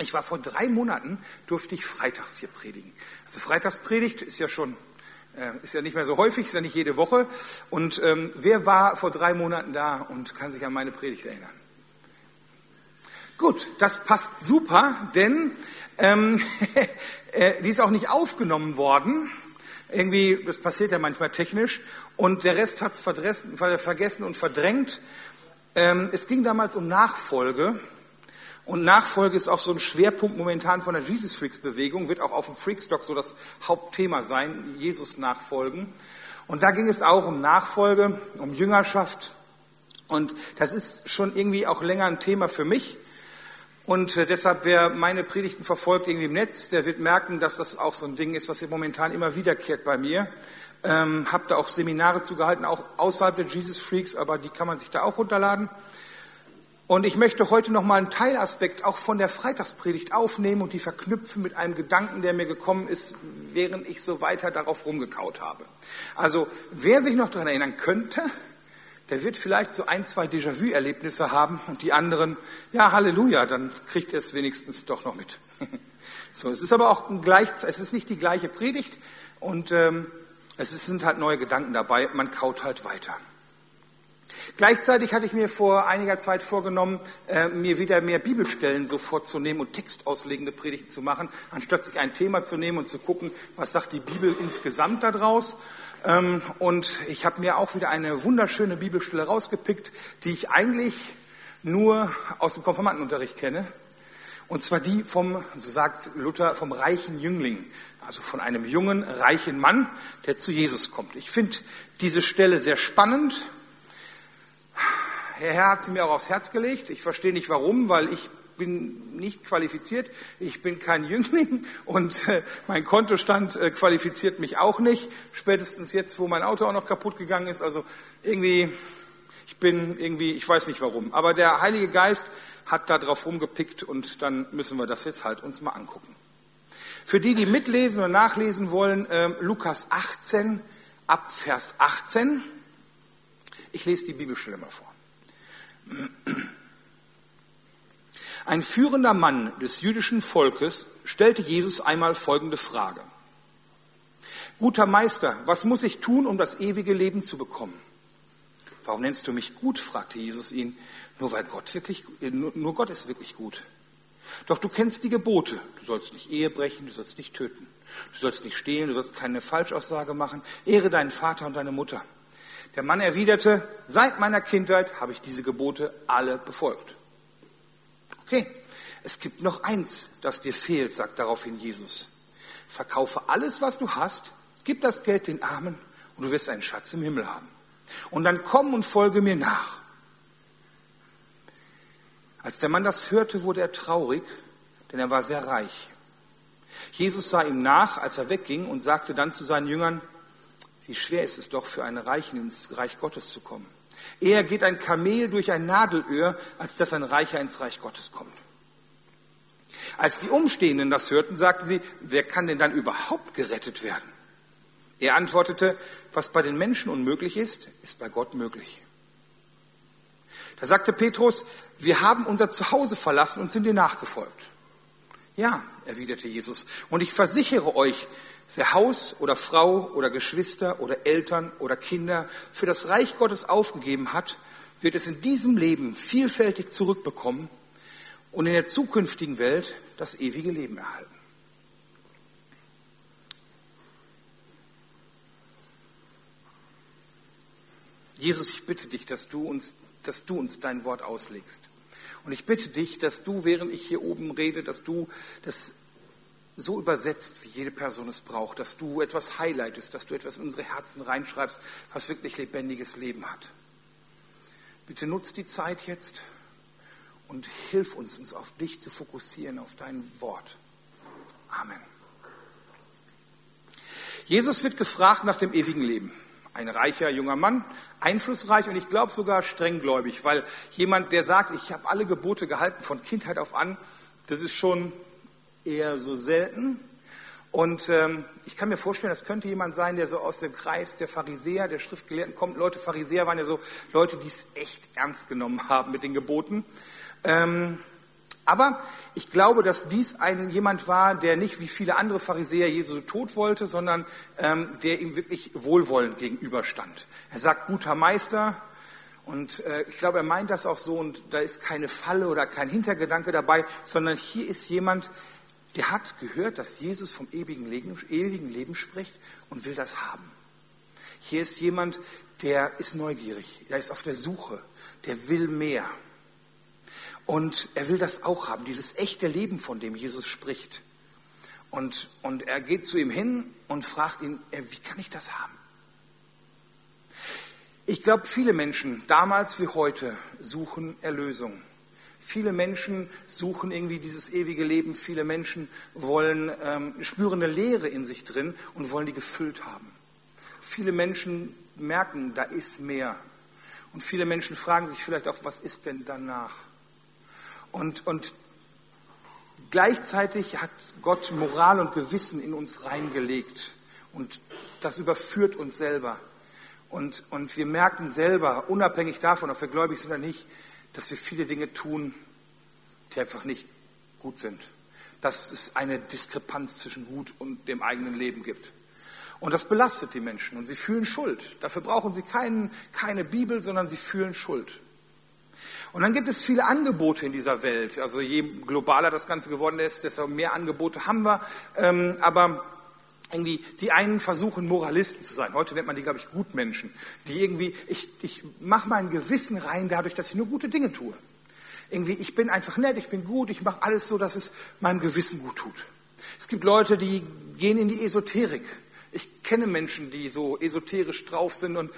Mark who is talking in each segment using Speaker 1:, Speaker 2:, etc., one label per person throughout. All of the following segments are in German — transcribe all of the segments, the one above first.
Speaker 1: Ich war vor drei Monaten, durfte ich freitags hier predigen. Also Freitagspredigt ist ja schon, äh, ist ja nicht mehr so häufig, ist ja nicht jede Woche. Und ähm, wer war vor drei Monaten da und kann sich an meine Predigt erinnern? Gut, das passt super, denn ähm, äh, die ist auch nicht aufgenommen worden. Irgendwie, das passiert ja manchmal technisch. Und der Rest hat es vergessen und verdrängt. Ähm, es ging damals um Nachfolge. Und Nachfolge ist auch so ein Schwerpunkt momentan von der Jesus Freaks Bewegung, wird auch auf dem Freakstock so das Hauptthema sein, Jesus nachfolgen. Und da ging es auch um Nachfolge, um Jüngerschaft. Und das ist schon irgendwie auch länger ein Thema für mich. Und äh, deshalb, wer meine Predigten verfolgt irgendwie im Netz, der wird merken, dass das auch so ein Ding ist, was momentan immer wiederkehrt bei mir. Ähm, habe da auch Seminare zugehalten, auch außerhalb der Jesus Freaks, aber die kann man sich da auch runterladen. Und ich möchte heute noch mal einen Teilaspekt auch von der Freitagspredigt aufnehmen und die verknüpfen mit einem Gedanken, der mir gekommen ist, während ich so weiter darauf rumgekaut habe. Also, wer sich noch daran erinnern könnte, der wird vielleicht so ein, zwei Déjà-vu-Erlebnisse haben und die anderen, ja, Halleluja, dann kriegt er es wenigstens doch noch mit. so, es ist aber auch gleich, es ist nicht die gleiche Predigt und ähm, es sind halt neue Gedanken dabei, man kaut halt weiter. Gleichzeitig hatte ich mir vor einiger Zeit vorgenommen, äh, mir wieder mehr Bibelstellen so vorzunehmen und textauslegende Predigten zu machen, anstatt sich ein Thema zu nehmen und zu gucken, was sagt die Bibel insgesamt daraus. Ähm, und ich habe mir auch wieder eine wunderschöne Bibelstelle rausgepickt, die ich eigentlich nur aus dem Konformantenunterricht kenne. Und zwar die vom, so sagt Luther, vom reichen Jüngling. Also von einem jungen, reichen Mann, der zu Jesus kommt. Ich finde diese Stelle sehr spannend der Herr hat sie mir auch aufs Herz gelegt. Ich verstehe nicht warum, weil ich bin nicht qualifiziert. Ich bin kein Jüngling und äh, mein Kontostand äh, qualifiziert mich auch nicht. Spätestens jetzt, wo mein Auto auch noch kaputt gegangen ist. Also irgendwie, ich bin irgendwie, ich weiß nicht warum. Aber der Heilige Geist hat da drauf rumgepickt und dann müssen wir das jetzt halt uns mal angucken. Für die, die mitlesen und nachlesen wollen, äh, Lukas 18 ab Vers 18. Ich lese die Bibelstelle mal vor. Ein führender Mann des jüdischen Volkes stellte Jesus einmal folgende Frage. Guter Meister, was muss ich tun, um das ewige Leben zu bekommen? Warum nennst du mich gut? fragte Jesus ihn. Nur weil Gott wirklich, äh, nur Gott ist wirklich gut. Doch du kennst die Gebote. Du sollst nicht Ehe brechen, du sollst nicht töten. Du sollst nicht stehlen, du sollst keine Falschaussage machen. Ehre deinen Vater und deine Mutter. Der Mann erwiderte, seit meiner Kindheit habe ich diese Gebote alle befolgt. Okay, es gibt noch eins, das dir fehlt, sagt daraufhin Jesus. Verkaufe alles, was du hast, gib das Geld den Armen und du wirst einen Schatz im Himmel haben. Und dann komm und folge mir nach. Als der Mann das hörte, wurde er traurig, denn er war sehr reich. Jesus sah ihm nach, als er wegging und sagte dann zu seinen Jüngern, wie schwer ist es doch für einen Reichen ins Reich Gottes zu kommen. Eher geht ein Kamel durch ein Nadelöhr, als dass ein Reicher ins Reich Gottes kommt. Als die Umstehenden das hörten, sagten sie, wer kann denn dann überhaupt gerettet werden? Er antwortete, was bei den Menschen unmöglich ist, ist bei Gott möglich. Da sagte Petrus, wir haben unser Zuhause verlassen und sind dir nachgefolgt. Ja, erwiderte Jesus, und ich versichere euch, wer Haus oder Frau oder Geschwister oder Eltern oder Kinder für das Reich Gottes aufgegeben hat, wird es in diesem Leben vielfältig zurückbekommen und in der zukünftigen Welt das ewige Leben erhalten. Jesus, ich bitte dich, dass du uns, dass du uns dein Wort auslegst. Und ich bitte dich, dass du, während ich hier oben rede, dass du das so übersetzt, wie jede Person es braucht, dass du etwas highlightest, dass du etwas in unsere Herzen reinschreibst, was wirklich lebendiges Leben hat. Bitte nutz die Zeit jetzt und hilf uns, uns auf dich zu fokussieren, auf dein Wort. Amen. Jesus wird gefragt nach dem ewigen Leben. Ein reicher junger Mann, einflussreich und ich glaube sogar strenggläubig, weil jemand, der sagt, ich habe alle Gebote gehalten von Kindheit auf an, das ist schon eher so selten. Und ähm, ich kann mir vorstellen, das könnte jemand sein, der so aus dem Kreis der Pharisäer, der Schriftgelehrten kommt. Leute, Pharisäer waren ja so Leute, die es echt ernst genommen haben mit den Geboten. Ähm, Aber ich glaube, dass dies ein, jemand war, der nicht wie viele andere Pharisäer Jesu tot wollte, sondern ähm, der ihm wirklich wohlwollend gegenüberstand. Er sagt, guter Meister, und äh, ich glaube, er meint das auch so und da ist keine Falle oder kein Hintergedanke dabei, sondern hier ist jemand, der hat gehört, dass Jesus vom ewigen Leben, ewigen Leben spricht und will das haben. Hier ist jemand, der ist neugierig, der ist auf der Suche, der will mehr. Und er will das auch haben, dieses echte Leben, von dem Jesus spricht. Und, und er geht zu ihm hin und fragt ihn, äh, wie kann ich das haben? Ich glaube, viele Menschen, damals wie heute, suchen Erlösung. Viele Menschen suchen irgendwie dieses ewige Leben. Viele Menschen wollen, ähm, spüren eine Leere in sich drin und wollen die gefüllt haben. Viele Menschen merken, da ist mehr. Und viele Menschen fragen sich vielleicht auch, was ist denn danach? Und, und gleichzeitig hat Gott Moral und Gewissen in uns reingelegt. Und das überführt uns selber. Und, und wir merken selber, unabhängig davon, ob wir gläubig sind oder nicht, dass wir viele Dinge tun, die einfach nicht gut sind. Dass es eine Diskrepanz zwischen gut und dem eigenen Leben gibt. Und das belastet die Menschen und sie fühlen Schuld. Dafür brauchen sie kein, keine Bibel, sondern sie fühlen Schuld. Und dann gibt es viele Angebote in dieser Welt. Also je globaler das Ganze geworden ist, desto mehr Angebote haben wir. Ähm, aber irgendwie, die einen versuchen, Moralisten zu sein. Heute nennt man die, glaube ich, Gutmenschen. Die irgendwie, ich, ich mache mein Gewissen rein dadurch, dass ich nur gute Dinge tue. Irgendwie, ich bin einfach nett, ich bin gut, ich mache alles so, dass es meinem Gewissen gut tut. Es gibt Leute, die gehen in die Esoterik. Ich kenne Menschen, die so esoterisch drauf sind und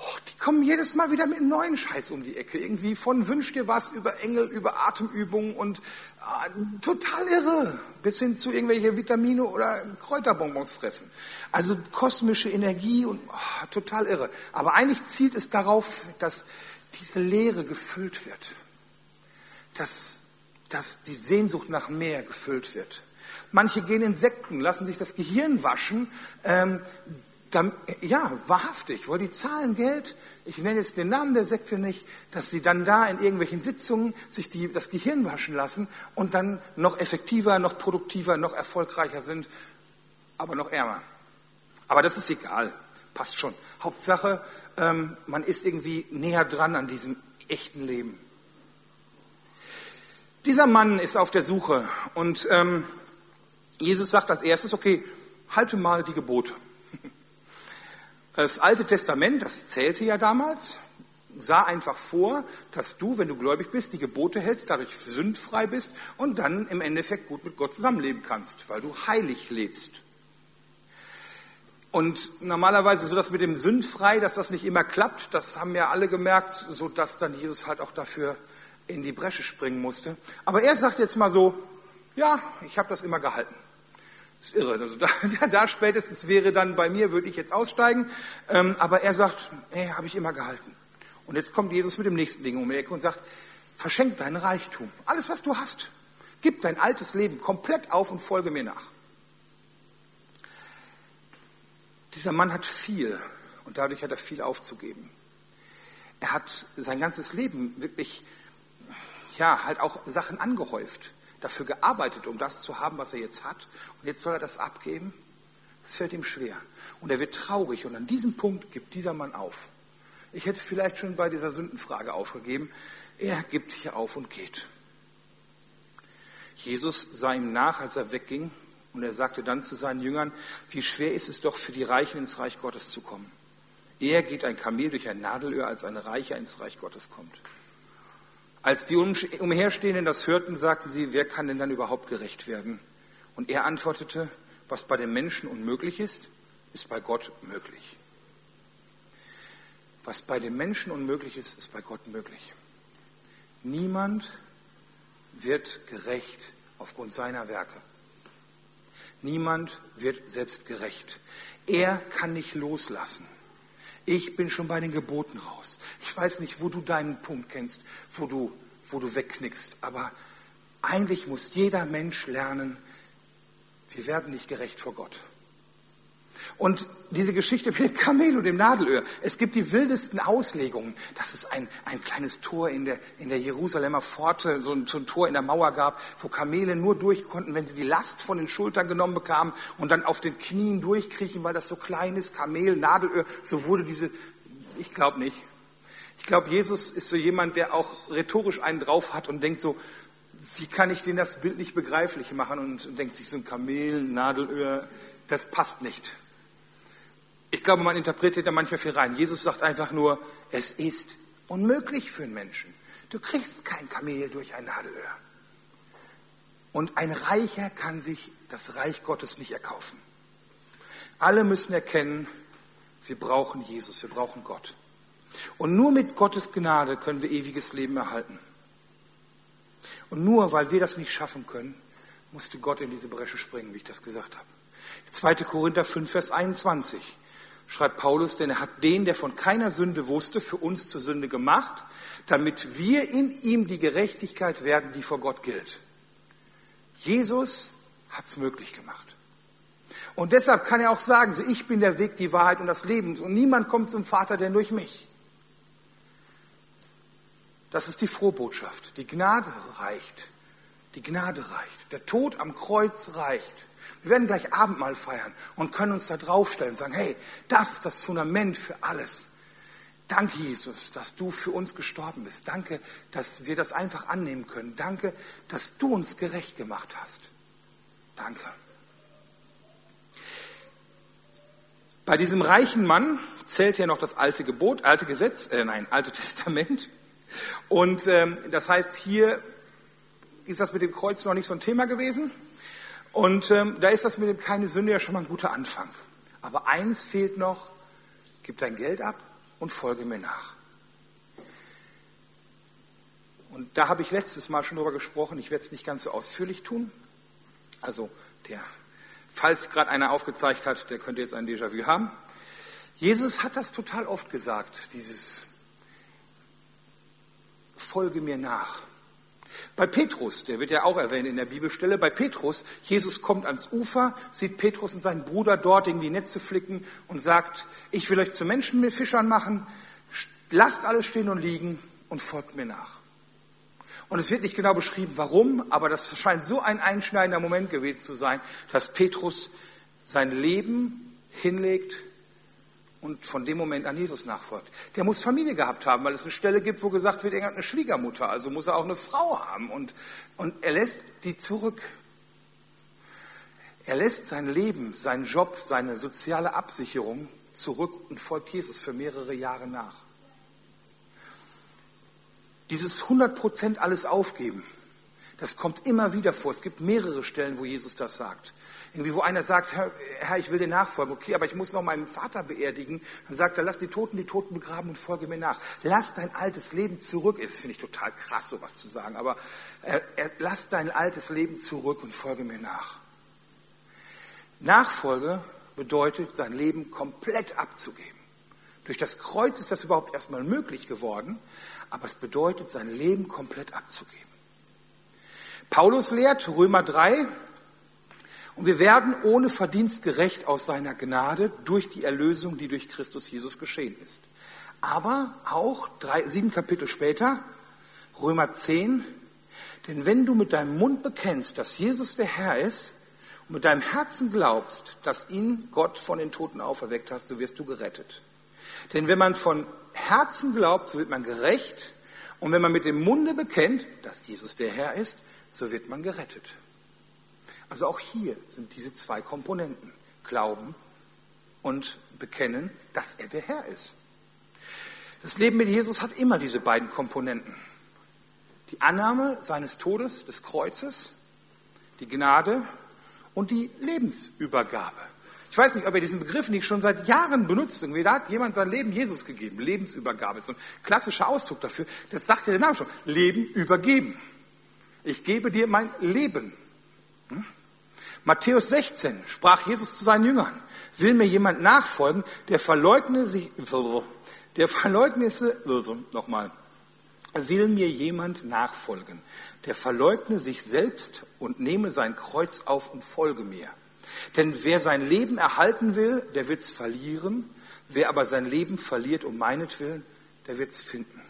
Speaker 1: Oh, die kommen jedes Mal wieder mit einem neuen Scheiß um die Ecke. Irgendwie von Wünsch dir was über Engel, über Atemübungen und äh, total irre. Bis hin zu irgendwelche Vitamine oder Kräuterbonbons fressen. Also kosmische Energie und oh, total irre. Aber eigentlich zielt es darauf, dass diese Leere gefüllt wird. Dass, dass die Sehnsucht nach mehr gefüllt wird. Manche gehen in Sekten, lassen sich das Gehirn waschen. Ähm, ja, wahrhaftig, weil die zahlen Geld, ich nenne jetzt den Namen der Sekte nicht, dass sie dann da in irgendwelchen Sitzungen sich die, das Gehirn waschen lassen und dann noch effektiver, noch produktiver, noch erfolgreicher sind, aber noch ärmer. Aber das ist egal, passt schon. Hauptsache, ähm, man ist irgendwie näher dran an diesem echten Leben. Dieser Mann ist auf der Suche und ähm, Jesus sagt als erstes, okay, halte mal die Gebote. Das Alte Testament, das zählte ja damals, sah einfach vor, dass du, wenn du gläubig bist, die Gebote hältst, dadurch sündfrei bist und dann im Endeffekt gut mit Gott zusammenleben kannst, weil du heilig lebst. Und normalerweise so das mit dem sündfrei, dass das nicht immer klappt, das haben ja alle gemerkt, so dass dann Jesus halt auch dafür in die Bresche springen musste. Aber er sagt jetzt mal so, ja, ich habe das immer gehalten. Das ist irre. Also da, da spätestens wäre dann bei mir, würde ich jetzt aussteigen. Ähm, aber er sagt, hey, habe ich immer gehalten. Und jetzt kommt Jesus mit dem nächsten Ding um die Ecke und sagt, verschenk deinen Reichtum. Alles, was du hast. Gib dein altes Leben komplett auf und folge mir nach. Dieser Mann hat viel und dadurch hat er viel aufzugeben. Er hat sein ganzes Leben wirklich, ja, halt auch Sachen angehäuft dafür gearbeitet, um das zu haben, was er jetzt hat. Und jetzt soll er das abgeben? Das fällt ihm schwer. Und er wird traurig. Und an diesem Punkt gibt dieser Mann auf. Ich hätte vielleicht schon bei dieser Sündenfrage aufgegeben. Er gibt hier auf und geht. Jesus sah ihm nach, als er wegging. Und er sagte dann zu seinen Jüngern, wie schwer ist es doch für die Reichen ins Reich Gottes zu kommen. Eher geht ein Kamel durch ein Nadelöhr, als ein Reicher ins Reich Gottes kommt. Als die Umherstehenden das hörten, sagten sie, wer kann denn dann überhaupt gerecht werden? Und er antwortete, was bei den Menschen unmöglich ist, ist bei Gott möglich. Was bei den Menschen unmöglich ist, ist bei Gott möglich. Niemand wird gerecht aufgrund seiner Werke. Niemand wird selbst gerecht. Er kann nicht loslassen. Ich bin schon bei den Geboten raus. Ich weiß nicht, wo du deinen Punkt kennst, wo du, wo du wegknickst. Aber eigentlich muss jeder Mensch lernen, wir werden nicht gerecht vor Gott. Und diese Geschichte mit dem Kamel und dem Nadelöhr, es gibt die wildesten Auslegungen, dass es ein, ein kleines Tor in der, in der Jerusalemer Pforte, so ein, so ein Tor in der Mauer gab, wo Kamele nur durch konnten, wenn sie die Last von den Schultern genommen bekamen und dann auf den Knien durchkriechen, weil das so klein ist, Kamel, Nadelöhr, so wurde diese, ich glaube nicht. Ich glaube, Jesus ist so jemand, der auch rhetorisch einen drauf hat und denkt so, wie kann ich denen das bildlich begreiflich machen und, und denkt sich so ein Kamel, Nadelöhr, das passt nicht. Ich glaube, man interpretiert da manchmal viel rein. Jesus sagt einfach nur, es ist unmöglich für einen Menschen. Du kriegst kein Kamel durch ein Nadelöhr. Und ein Reicher kann sich das Reich Gottes nicht erkaufen. Alle müssen erkennen, wir brauchen Jesus, wir brauchen Gott. Und nur mit Gottes Gnade können wir ewiges Leben erhalten. Und nur weil wir das nicht schaffen können, musste Gott in diese Bresche springen, wie ich das gesagt habe. 2. Korinther 5, Vers 21 schreibt Paulus, denn er hat den, der von keiner Sünde wusste, für uns zur Sünde gemacht, damit wir in ihm die Gerechtigkeit werden, die vor Gott gilt. Jesus hat es möglich gemacht. Und deshalb kann er auch sagen, so ich bin der Weg, die Wahrheit und das Leben und niemand kommt zum Vater denn durch mich. Das ist die Frohbotschaft. Die Gnade reicht. Die Gnade reicht. Der Tod am Kreuz reicht. Wir werden gleich Abendmahl feiern und können uns da draufstellen und sagen, hey, das ist das Fundament für alles. Danke, Jesus, dass du für uns gestorben bist. Danke, dass wir das einfach annehmen können. Danke, dass du uns gerecht gemacht hast. Danke. Bei diesem reichen Mann zählt ja noch das alte Gebot, alte Gesetz, äh, nein, alte Testament. Und ähm, das heißt, hier ist das mit dem Kreuz noch nicht so ein Thema gewesen. Und ähm, da ist das mit dem keine Sünde ja schon mal ein guter Anfang. Aber eins fehlt noch, gib dein Geld ab und folge mir nach. Und da habe ich letztes Mal schon drüber gesprochen, ich werde es nicht ganz so ausführlich tun. Also der, falls gerade einer aufgezeigt hat, der könnte jetzt ein Déjà-vu haben. Jesus hat das total oft gesagt, dieses Folge mir nach. Bei Petrus, der wird ja auch erwähnt in der Bibelstelle, bei Petrus, Jesus kommt ans Ufer, sieht Petrus und seinen Bruder dort irgendwie Netze flicken und sagt, ich will euch zu Menschen mit Fischern machen, lasst alles stehen und liegen und folgt mir nach. Und es wird nicht genau beschrieben, warum, aber das scheint so ein einschneidender Moment gewesen zu sein, dass Petrus sein Leben hinlegt und von dem Moment an Jesus nachfolgt. Der muss Familie gehabt haben, weil es eine Stelle gibt, wo gesagt wird, er hat eine Schwiegermutter, also muss er auch eine Frau haben. Und, und er lässt die zurück. Er lässt sein Leben, seinen Job, seine soziale Absicherung zurück und folgt Jesus für mehrere Jahre nach. Dieses 100 Prozent alles aufgeben, das kommt immer wieder vor. Es gibt mehrere Stellen, wo Jesus das sagt. Irgendwie, wo einer sagt, Herr, ich will dir nachfolgen, okay, aber ich muss noch meinen Vater beerdigen. Dann sagt er, lass die Toten die Toten begraben und folge mir nach. Lass dein altes Leben zurück. Das finde ich total krass, sowas zu sagen, aber äh, lass dein altes Leben zurück und folge mir nach. Nachfolge bedeutet, sein Leben komplett abzugeben. Durch das Kreuz ist das überhaupt erstmal möglich geworden, aber es bedeutet, sein Leben komplett abzugeben. Paulus lehrt, Römer 3, und wir werden ohne Verdienst gerecht aus seiner Gnade durch die Erlösung, die durch Christus Jesus geschehen ist. Aber auch drei, sieben Kapitel später, Römer 10, denn wenn du mit deinem Mund bekennst, dass Jesus der Herr ist und mit deinem Herzen glaubst, dass ihn Gott von den Toten auferweckt hat, so wirst du gerettet. Denn wenn man von Herzen glaubt, so wird man gerecht. Und wenn man mit dem Munde bekennt, dass Jesus der Herr ist, so wird man gerettet. Also auch hier sind diese zwei Komponenten. Glauben und bekennen, dass er der Herr ist. Das Leben mit Jesus hat immer diese beiden Komponenten. Die Annahme seines Todes, des Kreuzes, die Gnade und die Lebensübergabe. Ich weiß nicht, ob ihr diesen Begriff nicht schon seit Jahren benutzt. Irgendwie, da hat jemand sein Leben Jesus gegeben. Lebensübergabe ist so ein klassischer Ausdruck dafür. Das sagt ja der Name schon. Leben übergeben. Ich gebe dir mein Leben. Hm? Matthäus 16 sprach Jesus zu seinen Jüngern, will mir jemand nachfolgen, der verleugne sich, der verleugne, nochmal, will mir jemand nachfolgen, der verleugne sich selbst und nehme sein Kreuz auf und folge mir. Denn wer sein Leben erhalten will, der wird's verlieren. Wer aber sein Leben verliert um meinetwillen, der wird's finden.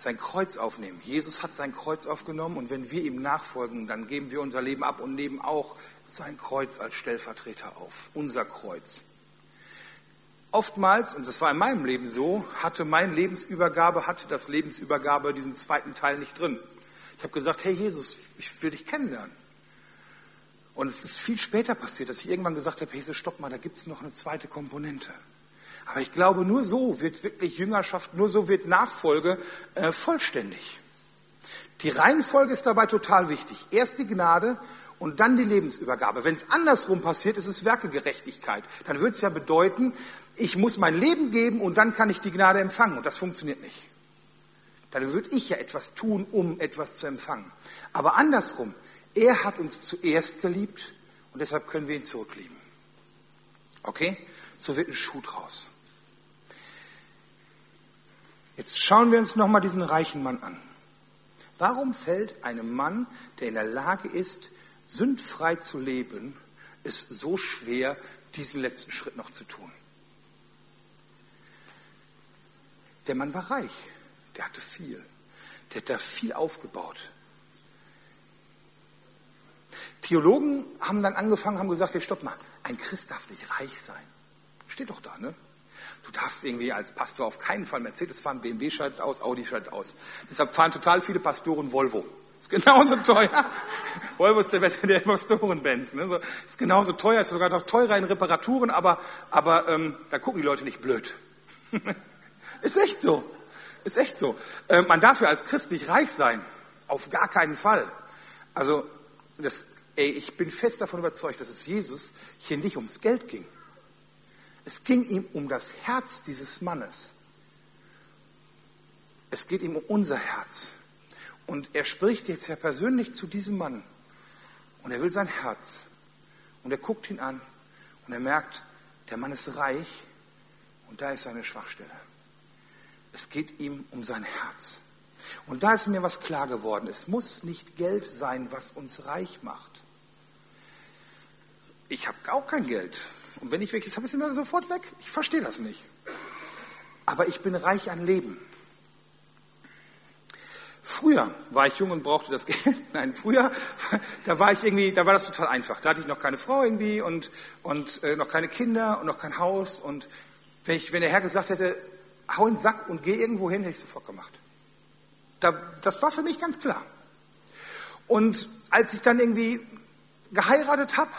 Speaker 1: Sein Kreuz aufnehmen. Jesus hat sein Kreuz aufgenommen und wenn wir ihm nachfolgen, dann geben wir unser Leben ab und nehmen auch sein Kreuz als Stellvertreter auf. Unser Kreuz. Oftmals, und das war in meinem Leben so, hatte mein Lebensübergabe, hatte das Lebensübergabe diesen zweiten Teil nicht drin. Ich habe gesagt, hey Jesus, ich will dich kennenlernen. Und es ist viel später passiert, dass ich irgendwann gesagt habe, hey, stopp mal, da gibt es noch eine zweite Komponente. Aber ich glaube, nur so wird wirklich Jüngerschaft, nur so wird Nachfolge äh, vollständig. Die Reihenfolge ist dabei total wichtig. Erst die Gnade und dann die Lebensübergabe. Wenn es andersrum passiert, ist es Werkegerechtigkeit. Dann würde es ja bedeuten, ich muss mein Leben geben und dann kann ich die Gnade empfangen. Und das funktioniert nicht. Dann würde ich ja etwas tun, um etwas zu empfangen. Aber andersrum, er hat uns zuerst geliebt und deshalb können wir ihn zurücklieben. Okay? So wird ein Schuh draus. Jetzt schauen wir uns nochmal diesen reichen Mann an. Warum fällt einem Mann, der in der Lage ist, sündfrei zu leben, es so schwer, diesen letzten Schritt noch zu tun? Der Mann war reich, der hatte viel, der hat da viel aufgebaut. Theologen haben dann angefangen, haben gesagt, hey, stopp mal, ein Christ darf nicht reich sein. Steht doch da, ne? Du darfst irgendwie als Pastor auf keinen Fall Mercedes fahren, BMW schaltet aus, Audi schaltet aus. Deshalb fahren total viele Pastoren Volvo. Ist genauso teuer. Volvo ist der, der Pastoren-Benz. Ne? So, ist genauso teuer, ist sogar noch teurer in Reparaturen, aber, aber ähm, da gucken die Leute nicht blöd. ist echt so. Ist echt so. Äh, man darf ja als Christ nicht reich sein. Auf gar keinen Fall. Also das Ey, ich bin fest davon überzeugt, dass es Jesus hier nicht ums Geld ging. Es ging ihm um das Herz dieses Mannes. Es geht ihm um unser Herz. Und er spricht jetzt ja persönlich zu diesem Mann. Und er will sein Herz. Und er guckt ihn an. Und er merkt, der Mann ist reich. Und da ist seine Schwachstelle. Es geht ihm um sein Herz. Und da ist mir was klar geworden. Es muss nicht Geld sein, was uns reich macht ich habe auch kein Geld. Und wenn ich welches habe, ist es immer sofort weg. Ich verstehe das nicht. Aber ich bin reich an Leben. Früher war ich jung und brauchte das Geld. Nein, früher, da war ich irgendwie, da war das total einfach. Da hatte ich noch keine Frau irgendwie und, und äh, noch keine Kinder und noch kein Haus. Und wenn, ich, wenn der Herr gesagt hätte, hau in den Sack und geh irgendwo hin, hätte ich sofort gemacht. Da, das war für mich ganz klar. Und als ich dann irgendwie geheiratet habe,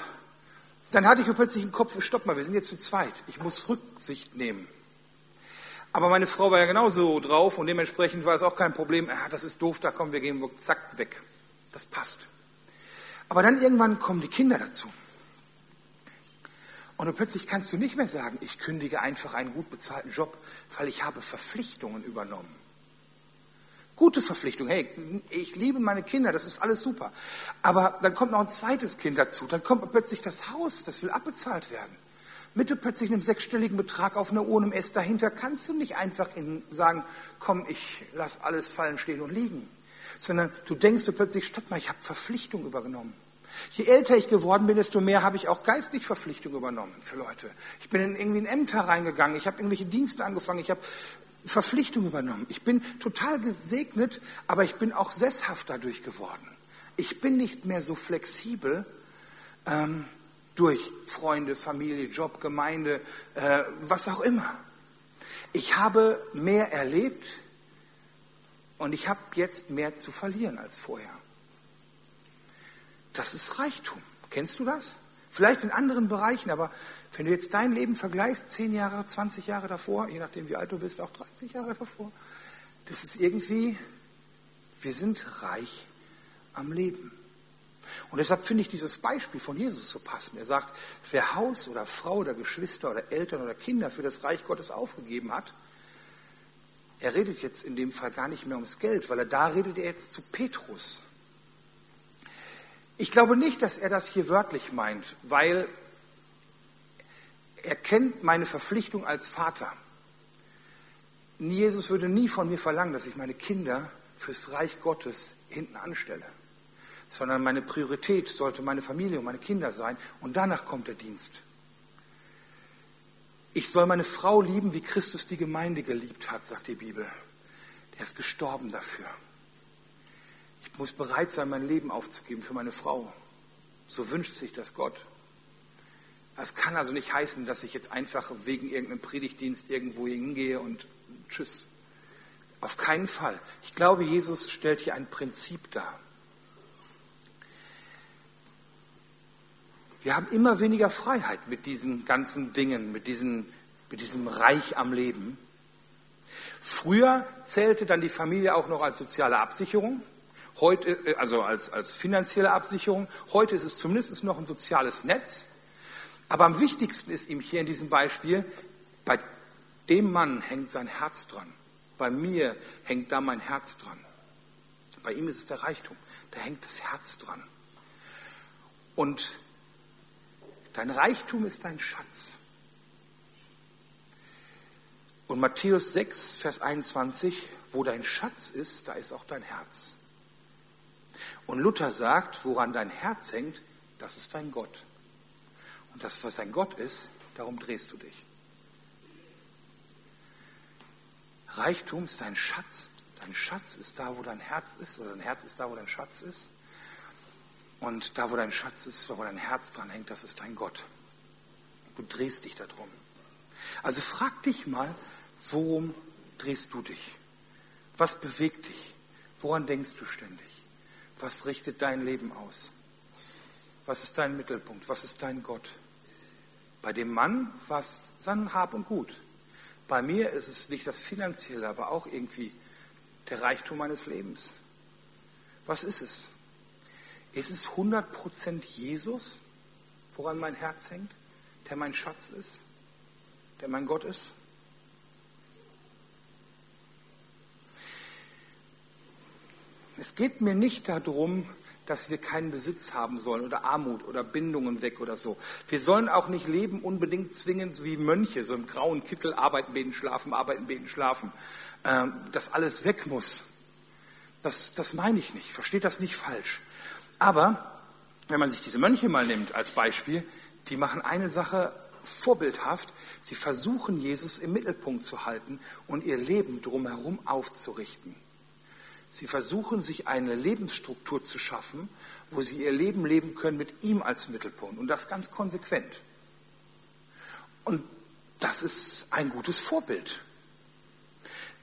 Speaker 1: dann hatte ich plötzlich im Kopf, stopp mal, wir sind jetzt zu zweit. Ich muss Rücksicht nehmen. Aber meine Frau war ja genauso drauf und dementsprechend war es auch kein Problem. Ah, das ist doof, da kommen wir gehen zack weg. Das passt. Aber dann irgendwann kommen die Kinder dazu. Und plötzlich kannst du nicht mehr sagen, ich kündige einfach einen gut bezahlten Job, weil ich habe Verpflichtungen übernommen. Gute Verpflichtung. Hey, ich liebe meine Kinder, das ist alles super. Aber dann kommt noch ein zweites Kind dazu. Dann kommt plötzlich das Haus, das will abbezahlt werden. Mit plötzlich einem sechsstelligen Betrag auf einer Uhr S dahinter kannst du nicht einfach in, sagen, komm, ich lass alles fallen, stehen und liegen. Sondern du denkst du plötzlich, stopp mal, ich habe Verpflichtung übernommen. Je älter ich geworden bin, desto mehr habe ich auch geistlich Verpflichtung übernommen für Leute. Ich bin in irgendwie in Ämter reingegangen, ich habe irgendwelche Dienste angefangen, ich habe Verpflichtung übernommen. Ich bin total gesegnet, aber ich bin auch sesshaft dadurch geworden. Ich bin nicht mehr so flexibel ähm, durch Freunde, Familie, Job, Gemeinde, äh, was auch immer. Ich habe mehr erlebt und ich habe jetzt mehr zu verlieren als vorher. Das ist Reichtum. Kennst du das? Vielleicht in anderen Bereichen, aber wenn du jetzt dein Leben vergleichst, 10 Jahre, 20 Jahre davor, je nachdem wie alt du bist, auch 30 Jahre davor, das ist irgendwie, wir sind reich am Leben. Und deshalb finde ich dieses Beispiel von Jesus so passend. Er sagt, wer Haus oder Frau oder Geschwister oder Eltern oder Kinder für das Reich Gottes aufgegeben hat, er redet jetzt in dem Fall gar nicht mehr ums Geld, weil er da redet er jetzt zu Petrus. Ich glaube nicht, dass er das hier wörtlich meint, weil er kennt meine Verpflichtung als Vater. Jesus würde nie von mir verlangen, dass ich meine Kinder fürs Reich Gottes hinten anstelle. sondern meine Priorität sollte meine Familie und meine Kinder sein und danach kommt der Dienst. Ich soll meine Frau lieben, wie Christus die Gemeinde geliebt hat, sagt die Bibel. Der ist gestorben dafür. Ich muss bereit sein, mein Leben aufzugeben für meine Frau. So wünscht sich das Gott. Das kann also nicht heißen, dass ich jetzt einfach wegen irgendeinem Predigtdienst irgendwo hingehe und tschüss. Auf keinen Fall. Ich glaube, Jesus stellt hier ein Prinzip dar. Wir haben immer weniger Freiheit mit diesen ganzen Dingen, mit, diesen, mit diesem Reich am Leben. Früher zählte dann die Familie auch noch als soziale Absicherung, heute, äh, also als, als finanzielle Absicherung. Heute ist es zumindest noch ein soziales Netz. Aber am wichtigsten ist ihm hier in diesem Beispiel, bei dem Mann hängt sein Herz dran. Bei mir hängt da mein Herz dran. Bei ihm ist es der Reichtum. Da hängt das Herz dran. Und Dein Reichtum ist dein Schatz. Und Matthäus 6, Vers 21, wo dein Schatz ist, da ist auch dein Herz. Und Luther sagt, woran dein Herz hängt, das ist dein Gott. Und das, was dein Gott ist, darum drehst du dich. Reichtum ist dein Schatz. Dein Schatz ist da, wo dein Herz ist, oder dein Herz ist da, wo dein Schatz ist. Und da, wo dein Schatz ist, wo dein Herz dran hängt, das ist dein Gott. Du drehst dich darum. Also frag dich mal, worum drehst du dich? Was bewegt dich? Woran denkst du ständig? Was richtet dein Leben aus? Was ist dein Mittelpunkt? Was ist dein Gott? Bei dem Mann war es sein Hab und Gut. Bei mir ist es nicht das Finanzielle, aber auch irgendwie der Reichtum meines Lebens. Was ist es? Ist es 100% Jesus, woran mein Herz hängt, der mein Schatz ist, der mein Gott ist? Es geht mir nicht darum, dass wir keinen Besitz haben sollen oder Armut oder Bindungen weg oder so. Wir sollen auch nicht leben unbedingt zwingend wie Mönche, so im grauen Kittel, arbeiten, beten, schlafen, arbeiten, beten, schlafen, ähm, dass alles weg muss. Das, das meine ich nicht. Versteht das nicht falsch. Aber wenn man sich diese Mönche mal nimmt als Beispiel, die machen eine Sache vorbildhaft. Sie versuchen, Jesus im Mittelpunkt zu halten und ihr Leben drumherum aufzurichten. Sie versuchen, sich eine Lebensstruktur zu schaffen, wo sie ihr Leben leben können mit ihm als Mittelpunkt. Und das ganz konsequent. Und das ist ein gutes Vorbild.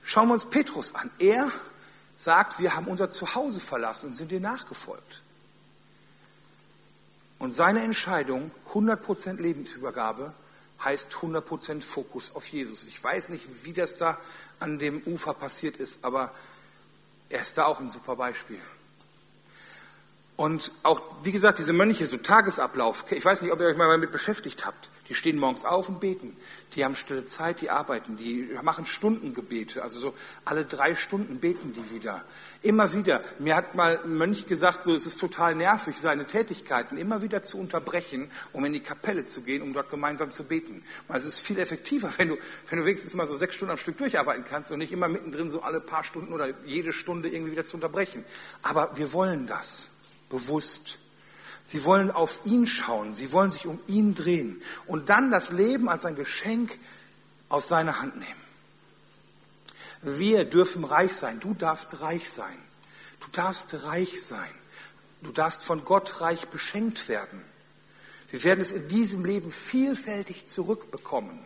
Speaker 1: Schauen wir uns Petrus an. Er sagt, wir haben unser Zuhause verlassen und sind dir nachgefolgt. Und seine Entscheidung, 100% Lebensübergabe, heißt 100% Fokus auf Jesus. Ich weiß nicht, wie das da an dem Ufer passiert ist, aber er ist da auch ein super Beispiel. Und auch, wie gesagt, diese Mönche, so Tagesablauf, ich weiß nicht, ob ihr euch mal damit beschäftigt habt. Die stehen morgens auf und beten. Die haben stille Zeit, die arbeiten, die machen Stundengebete. Also so alle drei Stunden beten die wieder. Immer wieder. Mir hat mal ein Mönch gesagt, so es ist total nervig, seine Tätigkeiten immer wieder zu unterbrechen, um in die Kapelle zu gehen, um dort gemeinsam zu beten. Weil es ist viel effektiver, wenn du, wenn du wenigstens mal so sechs Stunden am Stück durcharbeiten kannst und nicht immer mittendrin so alle paar Stunden oder jede Stunde irgendwie wieder zu unterbrechen. Aber wir wollen das bewusst. Sie wollen auf ihn schauen, sie wollen sich um ihn drehen und dann das Leben als ein Geschenk aus seiner Hand nehmen. Wir dürfen reich sein, du darfst reich sein, du darfst reich sein, du darfst von Gott reich beschenkt werden. Wir werden es in diesem Leben vielfältig zurückbekommen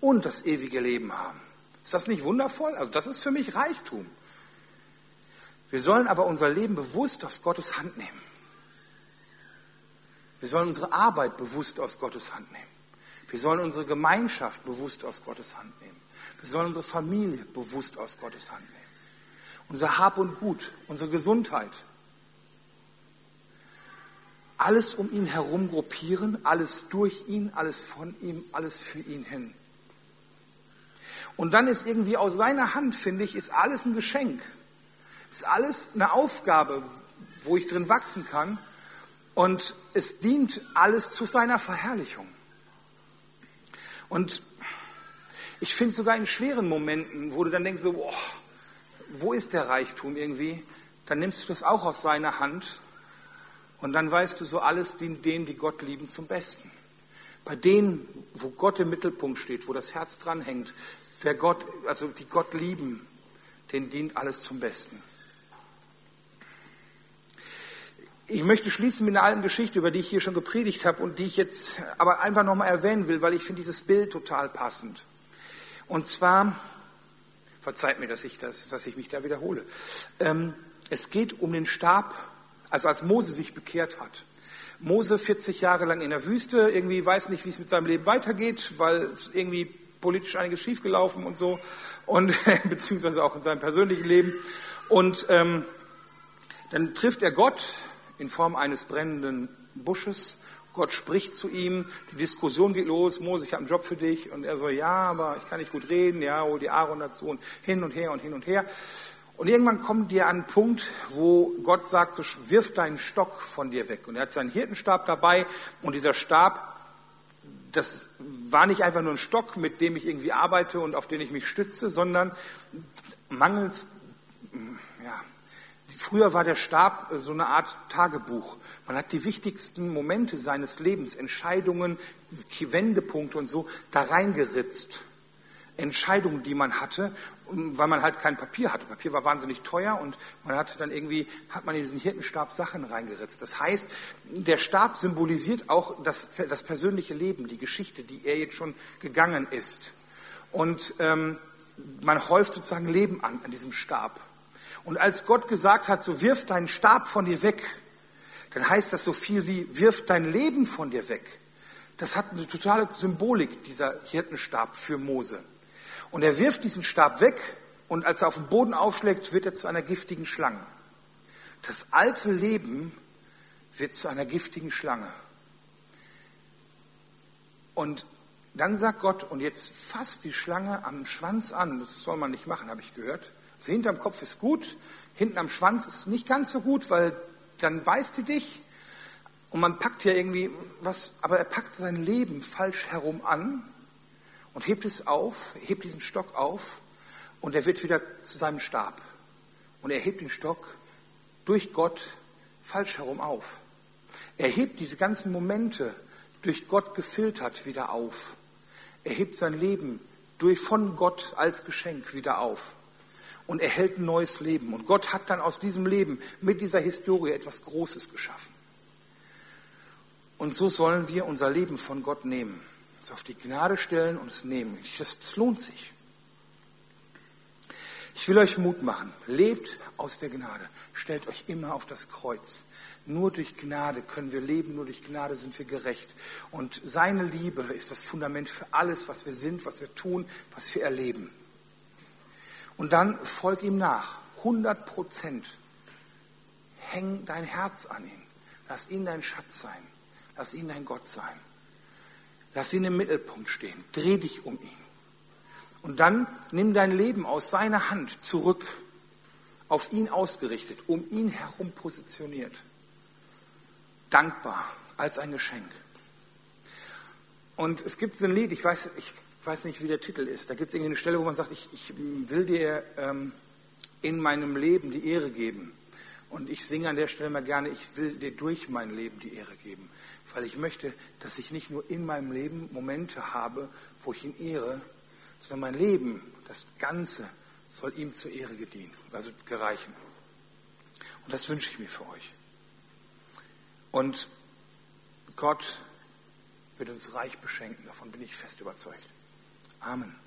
Speaker 1: und das ewige Leben haben. Ist das nicht wundervoll? Also das ist für mich Reichtum. Wir sollen aber unser Leben bewusst aus Gottes Hand nehmen. Wir sollen unsere Arbeit bewusst aus Gottes Hand nehmen. Wir sollen unsere Gemeinschaft bewusst aus Gottes Hand nehmen. Wir sollen unsere Familie bewusst aus Gottes Hand nehmen. Unser Hab und Gut, unsere Gesundheit. Alles um ihn herum gruppieren, alles durch ihn, alles von ihm, alles für ihn hin. Und dann ist irgendwie aus seiner Hand, finde ich, ist alles ein Geschenk. Ist alles eine Aufgabe, wo ich drin wachsen kann. Und es dient alles zu seiner Verherrlichung. Und ich finde sogar in schweren Momenten, wo du dann denkst, so, boah, wo ist der Reichtum irgendwie? dann nimmst du das auch aus seiner Hand und dann weißt du, so alles dient denen, die Gott lieben, zum Besten. Bei denen, wo Gott im Mittelpunkt steht, wo das Herz dranhängt, wer Gott, also die Gott lieben, denen dient alles zum Besten. Ich möchte schließen mit einer alten Geschichte, über die ich hier schon gepredigt habe und die ich jetzt aber einfach nochmal erwähnen will, weil ich finde dieses Bild total passend. Und zwar, verzeiht mir, dass ich, das, dass ich mich da wiederhole. Ähm, es geht um den Stab, also als Mose sich bekehrt hat. Mose 40 Jahre lang in der Wüste, irgendwie weiß nicht, wie es mit seinem Leben weitergeht, weil irgendwie politisch einiges schiefgelaufen und so, und beziehungsweise auch in seinem persönlichen Leben. Und ähm, dann trifft er Gott in Form eines brennenden Busches. Gott spricht zu ihm, die Diskussion geht los, Mose, ich habe einen Job für dich. Und er so, ja, aber ich kann nicht gut reden, ja, hol die Aaron dazu und hin und her und hin und her. Und irgendwann kommt dir an einen Punkt, wo Gott sagt, so wirf deinen Stock von dir weg. Und er hat seinen Hirtenstab dabei und dieser Stab, das war nicht einfach nur ein Stock, mit dem ich irgendwie arbeite und auf den ich mich stütze, sondern mangels, ja, früher war der Stab so eine Art Tagebuch. Man hat die wichtigsten Momente seines Lebens, Entscheidungen, Wendepunkte und so, da reingeritzt. Entscheidungen, die man hatte, weil man halt kein Papier hatte. Papier war wahnsinnig teuer und man hatte dann irgendwie, hat man in diesen Hirtenstab Sachen reingeritzt. Das heißt, der Stab symbolisiert auch das, das persönliche Leben, die Geschichte, die er jetzt schon gegangen ist. Und ähm, man häuft sozusagen Leben an, an diesem Stab. Und als Gott gesagt hat, so wirf deinen Stab von dir weg, dann heißt das so viel wie, wirf dein Leben von dir weg. Das hat eine totale Symbolik, dieser Hirtenstab für Mose. Und er wirft diesen Stab weg und als er auf den Boden aufschlägt, wird er zu einer giftigen Schlange. Das alte Leben wird zu einer giftigen Schlange. Und dann sagt Gott, und jetzt fasst die Schlange am Schwanz an. Das soll man nicht machen, habe ich gehört. Also hinterm Kopf ist gut, hinten am Schwanz ist nicht ganz so gut, weil dann beißt die dich. Und man packt ja irgendwie was, aber er packt sein Leben falsch herum an und hebt es auf, hebt diesen Stock auf und er wird wieder zu seinem Stab. Und er hebt den Stock durch Gott falsch herum auf. Er hebt diese ganzen Momente durch Gott gefiltert wieder auf. Er hebt sein Leben durch von Gott als Geschenk wieder auf. Und er hält ein neues Leben. Und Gott hat dann aus diesem Leben mit dieser Historie etwas Großes geschaffen. Und so sollen wir unser Leben von Gott nehmen uns auf die Gnade stellen und es nehmen. Das, das lohnt sich. Ich will euch Mut machen. Lebt aus der Gnade. Stellt euch immer auf das Kreuz. Nur durch Gnade können wir leben, nur durch Gnade sind wir gerecht. Und seine Liebe ist das Fundament für alles, was wir sind, was wir tun, was wir erleben. Und dann folg ihm nach. 100 Prozent. Häng dein Herz an ihn. Lass ihn dein Schatz sein. Lass ihn dein Gott sein. Lass ihn im Mittelpunkt stehen. Dreh dich um ihn. Und dann nimm dein Leben aus seiner Hand zurück, auf ihn ausgerichtet, um ihn herum positioniert. Dankbar als ein Geschenk. Und es gibt so ein Lied, ich weiß, weiß nicht, wie der Titel ist. Da gibt es irgendwie eine Stelle, wo man sagt, ich, ich will dir ähm, in meinem Leben die Ehre geben. Und ich singe an der Stelle mal gerne, ich will dir durch mein Leben die Ehre geben, weil ich möchte, dass ich nicht nur in meinem Leben Momente habe, wo ich ihn ehre, sondern mein Leben, das Ganze, soll ihm zur Ehre gedienen, also gereichen. Und das wünsche ich mir für euch. Und Gott wird uns reich beschenken, davon bin ich fest überzeugt. Amen.